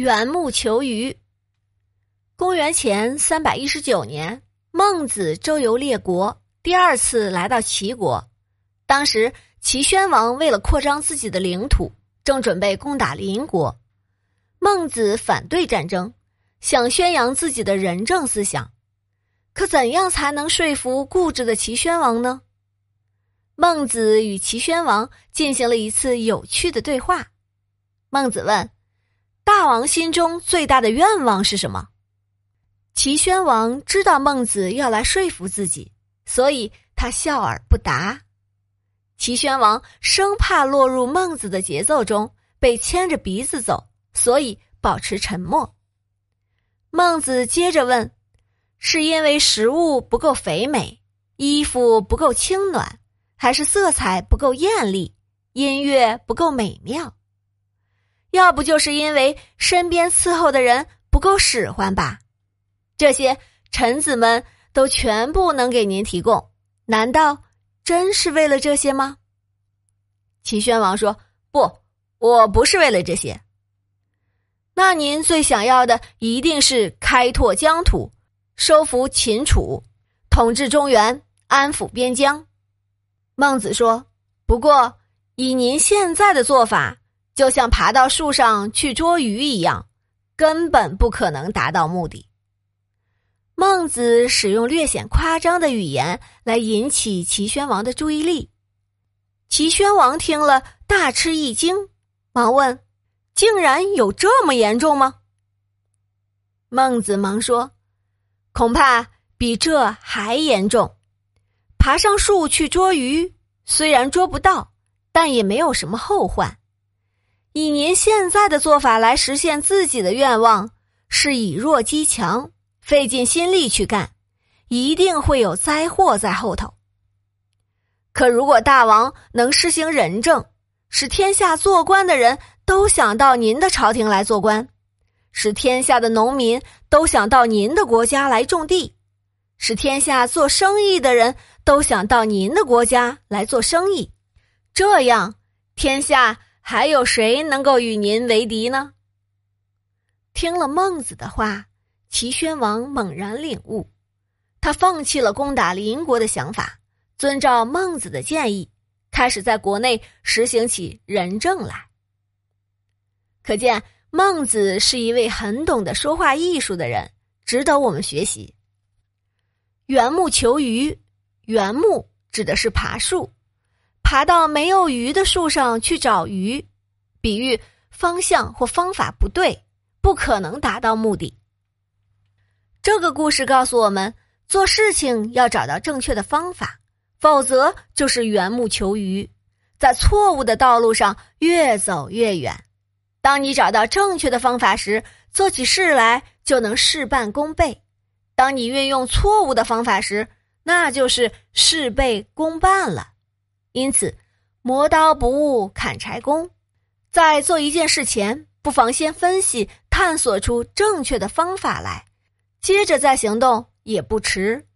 缘木求鱼。公元前三百一十九年，孟子周游列国，第二次来到齐国。当时齐宣王为了扩张自己的领土，正准备攻打邻国。孟子反对战争，想宣扬自己的仁政思想。可怎样才能说服固执的齐宣王呢？孟子与齐宣王进行了一次有趣的对话。孟子问。大王心中最大的愿望是什么？齐宣王知道孟子要来说服自己，所以他笑而不答。齐宣王生怕落入孟子的节奏中，被牵着鼻子走，所以保持沉默。孟子接着问：“是因为食物不够肥美，衣服不够轻暖，还是色彩不够艳丽，音乐不够美妙？”要不就是因为身边伺候的人不够使唤吧？这些臣子们都全部能给您提供，难道真是为了这些吗？齐宣王说：“不，我不是为了这些。那您最想要的一定是开拓疆土，收服秦楚，统治中原，安抚边疆。”孟子说：“不过以您现在的做法。”就像爬到树上去捉鱼一样，根本不可能达到目的。孟子使用略显夸张的语言来引起齐宣王的注意力。齐宣王听了大吃一惊，忙问：“竟然有这么严重吗？”孟子忙说：“恐怕比这还严重。爬上树去捉鱼，虽然捉不到，但也没有什么后患。”以您现在的做法来实现自己的愿望，是以弱击强，费尽心力去干，一定会有灾祸在后头。可如果大王能施行仁政，使天下做官的人都想到您的朝廷来做官，使天下的农民都想到您的国家来种地，使天下做生意的人都想到您的国家来做生意，这样天下。还有谁能够与您为敌呢？听了孟子的话，齐宣王猛然领悟，他放弃了攻打邻国的想法，遵照孟子的建议，开始在国内实行起仁政来。可见孟子是一位很懂得说话艺术的人，值得我们学习。缘木求鱼，缘木指的是爬树。爬到没有鱼的树上去找鱼，比喻方向或方法不对，不可能达到目的。这个故事告诉我们，做事情要找到正确的方法，否则就是缘木求鱼，在错误的道路上越走越远。当你找到正确的方法时，做起事来就能事半功倍；当你运用错误的方法时，那就是事倍功半了。因此，磨刀不误砍柴工，在做一件事前，不妨先分析、探索出正确的方法来，接着再行动也不迟。